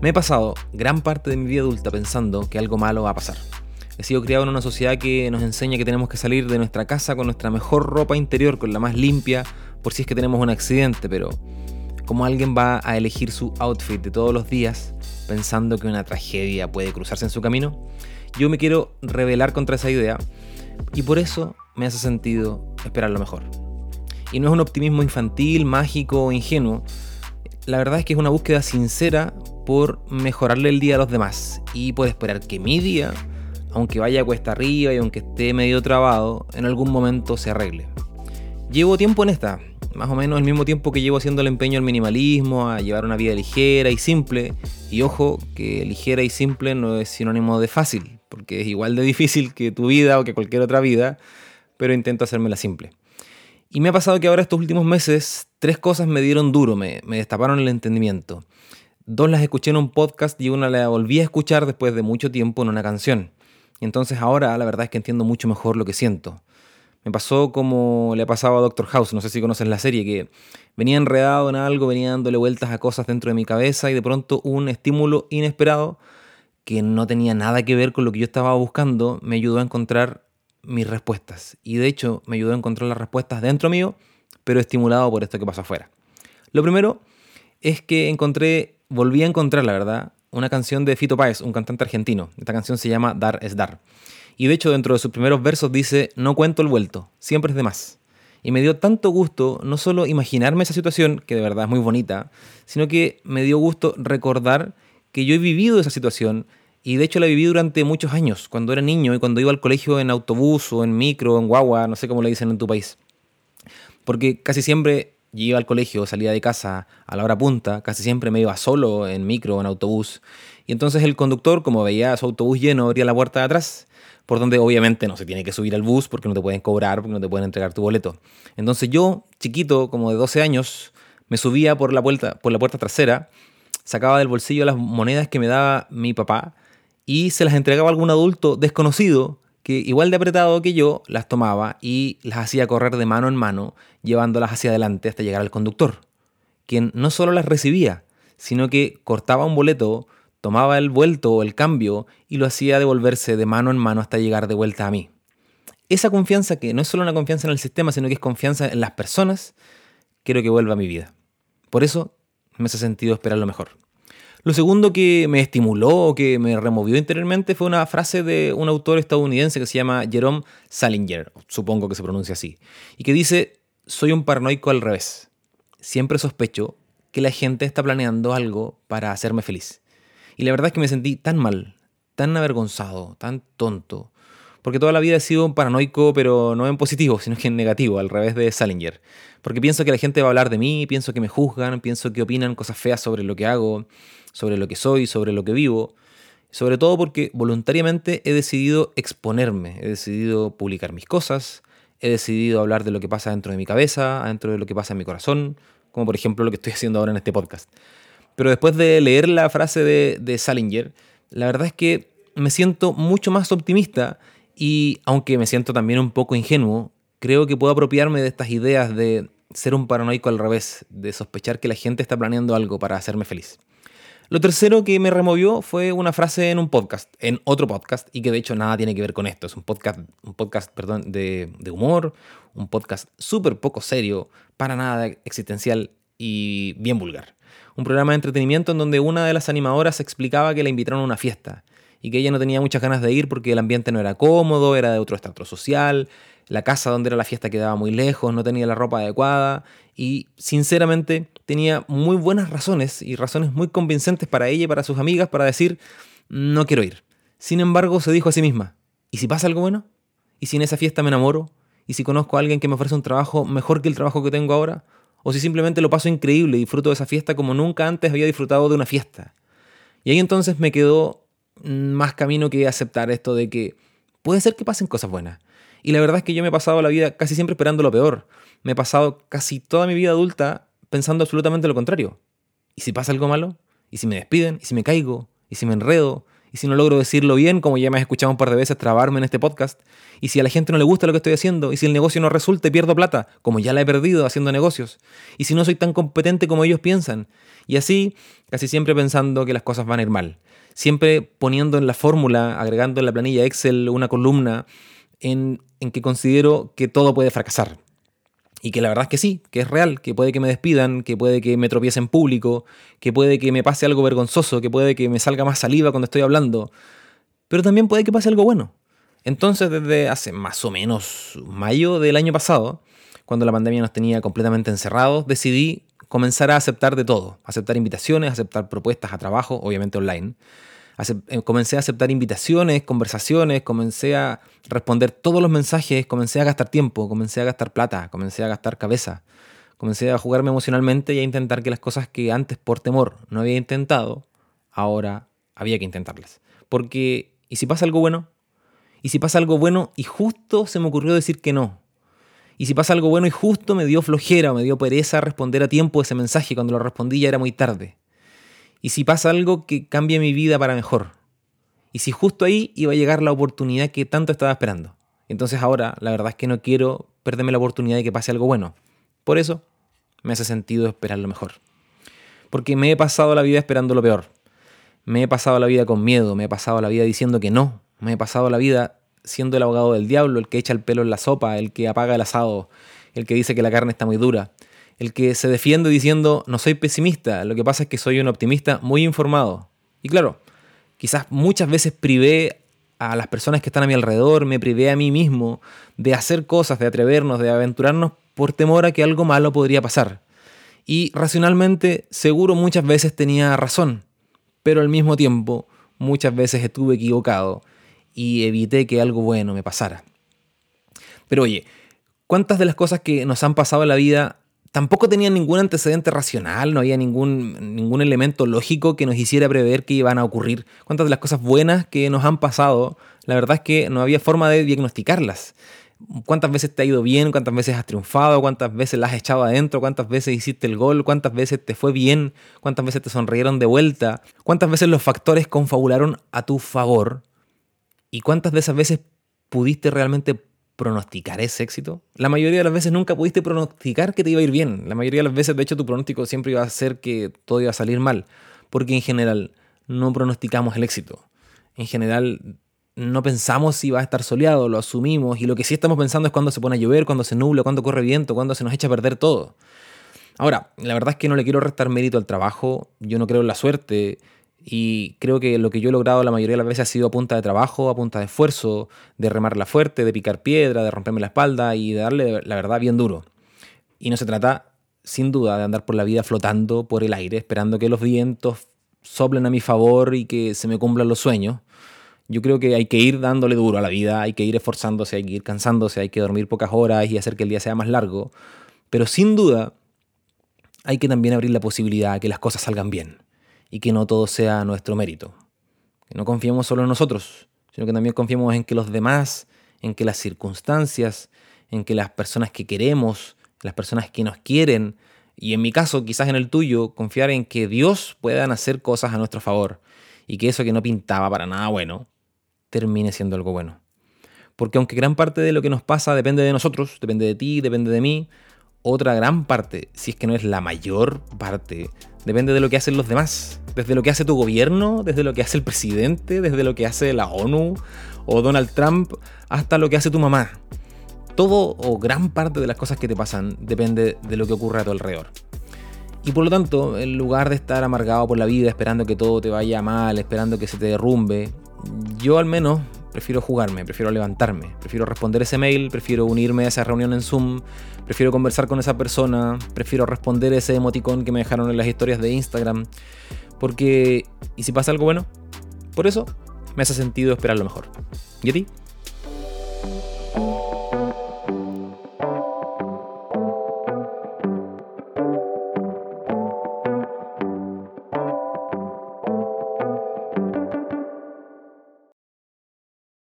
Me he pasado gran parte de mi vida adulta pensando que algo malo va a pasar. He sido criado en una sociedad que nos enseña que tenemos que salir de nuestra casa con nuestra mejor ropa interior, con la más limpia, por si es que tenemos un accidente, pero ¿cómo alguien va a elegir su outfit de todos los días pensando que una tragedia puede cruzarse en su camino? Yo me quiero rebelar contra esa idea y por eso me hace sentido esperar lo mejor. Y no es un optimismo infantil, mágico o ingenuo. La verdad es que es una búsqueda sincera por mejorarle el día a los demás y por esperar que mi día, aunque vaya cuesta arriba y aunque esté medio trabado, en algún momento se arregle. Llevo tiempo en esta, más o menos el mismo tiempo que llevo haciendo el empeño al minimalismo, a llevar una vida ligera y simple. Y ojo, que ligera y simple no es sinónimo de fácil, porque es igual de difícil que tu vida o que cualquier otra vida, pero intento hacérmela simple. Y me ha pasado que ahora estos últimos meses tres cosas me dieron duro, me, me destaparon el entendimiento. Dos las escuché en un podcast y una la volví a escuchar después de mucho tiempo en una canción. Y entonces ahora la verdad es que entiendo mucho mejor lo que siento. Me pasó como le ha pasado a Doctor House, no sé si conoces la serie, que venía enredado en algo, venía dándole vueltas a cosas dentro de mi cabeza y de pronto un estímulo inesperado que no tenía nada que ver con lo que yo estaba buscando me ayudó a encontrar mis respuestas. Y de hecho me ayudó a encontrar las respuestas dentro mío, pero estimulado por esto que pasó afuera. Lo primero es que encontré volví a encontrar, la verdad, una canción de Fito Páez, un cantante argentino. Esta canción se llama Dar es Dar. Y de hecho, dentro de sus primeros versos dice, no cuento el vuelto, siempre es de más. Y me dio tanto gusto no solo imaginarme esa situación, que de verdad es muy bonita, sino que me dio gusto recordar que yo he vivido esa situación y de hecho la viví durante muchos años, cuando era niño y cuando iba al colegio en autobús o en micro, en guagua, no sé cómo le dicen en tu país. Porque casi siempre yo iba al colegio, salía de casa a la hora punta, casi siempre me iba solo en micro o en autobús. Y entonces el conductor, como veía su autobús lleno, abría la puerta de atrás, por donde obviamente no se tiene que subir al bus porque no te pueden cobrar, porque no te pueden entregar tu boleto. Entonces yo, chiquito, como de 12 años, me subía por la puerta, por la puerta trasera, sacaba del bolsillo las monedas que me daba mi papá y se las entregaba a algún adulto desconocido que igual de apretado que yo las tomaba y las hacía correr de mano en mano, llevándolas hacia adelante hasta llegar al conductor, quien no solo las recibía, sino que cortaba un boleto, tomaba el vuelto o el cambio y lo hacía devolverse de mano en mano hasta llegar de vuelta a mí. Esa confianza, que no es solo una confianza en el sistema, sino que es confianza en las personas, quiero que vuelva a mi vida. Por eso me hace sentido esperar lo mejor. Lo segundo que me estimuló o que me removió interiormente fue una frase de un autor estadounidense que se llama Jerome Salinger, supongo que se pronuncia así, y que dice, soy un paranoico al revés. Siempre sospecho que la gente está planeando algo para hacerme feliz. Y la verdad es que me sentí tan mal, tan avergonzado, tan tonto, porque toda la vida he sido un paranoico, pero no en positivo, sino que en negativo, al revés de Salinger. Porque pienso que la gente va a hablar de mí, pienso que me juzgan, pienso que opinan cosas feas sobre lo que hago, sobre lo que soy, sobre lo que vivo. Sobre todo porque voluntariamente he decidido exponerme, he decidido publicar mis cosas, he decidido hablar de lo que pasa dentro de mi cabeza, dentro de lo que pasa en mi corazón, como por ejemplo lo que estoy haciendo ahora en este podcast. Pero después de leer la frase de, de Salinger, la verdad es que me siento mucho más optimista y aunque me siento también un poco ingenuo, creo que puedo apropiarme de estas ideas de ser un paranoico al revés, de sospechar que la gente está planeando algo para hacerme feliz. Lo tercero que me removió fue una frase en un podcast, en otro podcast, y que de hecho nada tiene que ver con esto. Es un podcast, un podcast perdón, de, de humor, un podcast súper poco serio, para nada existencial y bien vulgar. Un programa de entretenimiento en donde una de las animadoras explicaba que la invitaron a una fiesta y que ella no tenía muchas ganas de ir porque el ambiente no era cómodo, era de otro estatus social, la casa donde era la fiesta quedaba muy lejos, no tenía la ropa adecuada y sinceramente tenía muy buenas razones y razones muy convincentes para ella y para sus amigas para decir no quiero ir. Sin embargo, se dijo a sí misma, ¿y si pasa algo bueno? ¿Y si en esa fiesta me enamoro? ¿Y si conozco a alguien que me ofrece un trabajo mejor que el trabajo que tengo ahora? ¿O si simplemente lo paso increíble y disfruto de esa fiesta como nunca antes había disfrutado de una fiesta? Y ahí entonces me quedó más camino que aceptar esto de que puede ser que pasen cosas buenas. Y la verdad es que yo me he pasado la vida casi siempre esperando lo peor. Me he pasado casi toda mi vida adulta pensando absolutamente lo contrario. ¿Y si pasa algo malo? ¿Y si me despiden? ¿Y si me caigo? ¿Y si me enredo? Y si no logro decirlo bien, como ya me has escuchado un par de veces trabarme en este podcast, y si a la gente no le gusta lo que estoy haciendo, y si el negocio no resulta, pierdo plata, como ya la he perdido haciendo negocios, y si no soy tan competente como ellos piensan, y así, casi siempre pensando que las cosas van a ir mal. Siempre poniendo en la fórmula, agregando en la planilla Excel una columna en, en que considero que todo puede fracasar. Y que la verdad es que sí, que es real, que puede que me despidan, que puede que me tropiece en público, que puede que me pase algo vergonzoso, que puede que me salga más saliva cuando estoy hablando. Pero también puede que pase algo bueno. Entonces, desde hace más o menos mayo del año pasado, cuando la pandemia nos tenía completamente encerrados, decidí comenzar a aceptar de todo. Aceptar invitaciones, aceptar propuestas a trabajo, obviamente online. Eh, comencé a aceptar invitaciones, conversaciones, comencé a responder todos los mensajes, comencé a gastar tiempo, comencé a gastar plata, comencé a gastar cabeza, comencé a jugarme emocionalmente y a intentar que las cosas que antes por temor no había intentado, ahora había que intentarlas. Porque, ¿y si pasa algo bueno? ¿Y si pasa algo bueno y justo se me ocurrió decir que no? ¿Y si pasa algo bueno y justo me dio flojera o me dio pereza responder a tiempo ese mensaje cuando lo respondí ya era muy tarde? ¿Y si pasa algo que cambie mi vida para mejor? ¿Y si justo ahí iba a llegar la oportunidad que tanto estaba esperando? Entonces ahora la verdad es que no quiero perderme la oportunidad de que pase algo bueno. Por eso me hace sentido esperar lo mejor. Porque me he pasado la vida esperando lo peor. Me he pasado la vida con miedo, me he pasado la vida diciendo que no, me he pasado la vida siendo el abogado del diablo, el que echa el pelo en la sopa, el que apaga el asado, el que dice que la carne está muy dura, el que se defiende diciendo no soy pesimista, lo que pasa es que soy un optimista muy informado. Y claro, quizás muchas veces privé a las personas que están a mi alrededor, me privé a mí mismo de hacer cosas, de atrevernos, de aventurarnos por temor a que algo malo podría pasar. Y racionalmente, seguro muchas veces tenía razón, pero al mismo tiempo muchas veces estuve equivocado y evité que algo bueno me pasara. Pero oye, ¿cuántas de las cosas que nos han pasado en la vida tampoco tenían ningún antecedente racional, no había ningún, ningún elemento lógico que nos hiciera prever que iban a ocurrir. Cuántas de las cosas buenas que nos han pasado, la verdad es que no había forma de diagnosticarlas. ¿Cuántas veces te ha ido bien? ¿Cuántas veces has triunfado? ¿Cuántas veces las has echado adentro? ¿Cuántas veces hiciste el gol? ¿Cuántas veces te fue bien? ¿Cuántas veces te sonrieron de vuelta? ¿Cuántas veces los factores confabularon a tu favor? ¿Y cuántas de esas veces pudiste realmente pronosticar ese éxito? La mayoría de las veces nunca pudiste pronosticar que te iba a ir bien. La mayoría de las veces, de hecho, tu pronóstico siempre iba a ser que todo iba a salir mal. Porque en general no pronosticamos el éxito. En general no pensamos si va a estar soleado, lo asumimos. Y lo que sí estamos pensando es cuando se pone a llover, cuando se nubla, cuando corre viento, cuando se nos echa a perder todo. Ahora, la verdad es que no le quiero restar mérito al trabajo. Yo no creo en la suerte. Y creo que lo que yo he logrado la mayoría de las veces ha sido a punta de trabajo, a punta de esfuerzo, de remarla fuerte, de picar piedra, de romperme la espalda y de darle la verdad bien duro. Y no se trata, sin duda, de andar por la vida flotando por el aire, esperando que los vientos soplen a mi favor y que se me cumplan los sueños. Yo creo que hay que ir dándole duro a la vida, hay que ir esforzándose, hay que ir cansándose, hay que dormir pocas horas y hacer que el día sea más largo. Pero sin duda, hay que también abrir la posibilidad de que las cosas salgan bien y que no todo sea nuestro mérito. Que no confiemos solo en nosotros, sino que también confiemos en que los demás, en que las circunstancias, en que las personas que queremos, las personas que nos quieren, y en mi caso, quizás en el tuyo, confiar en que Dios puedan hacer cosas a nuestro favor y que eso que no pintaba para nada bueno, termine siendo algo bueno. Porque aunque gran parte de lo que nos pasa depende de nosotros, depende de ti, depende de mí, otra gran parte, si es que no es la mayor parte, depende de lo que hacen los demás. Desde lo que hace tu gobierno, desde lo que hace el presidente, desde lo que hace la ONU o Donald Trump, hasta lo que hace tu mamá. Todo o gran parte de las cosas que te pasan depende de lo que ocurre a tu alrededor. Y por lo tanto, en lugar de estar amargado por la vida, esperando que todo te vaya mal, esperando que se te derrumbe, yo al menos prefiero jugarme, prefiero levantarme, prefiero responder ese mail, prefiero unirme a esa reunión en Zoom, prefiero conversar con esa persona, prefiero responder ese emoticón que me dejaron en las historias de Instagram. Porque, ¿y si pasa algo bueno? Por eso me hace sentido esperar lo mejor. ¿Y a ti?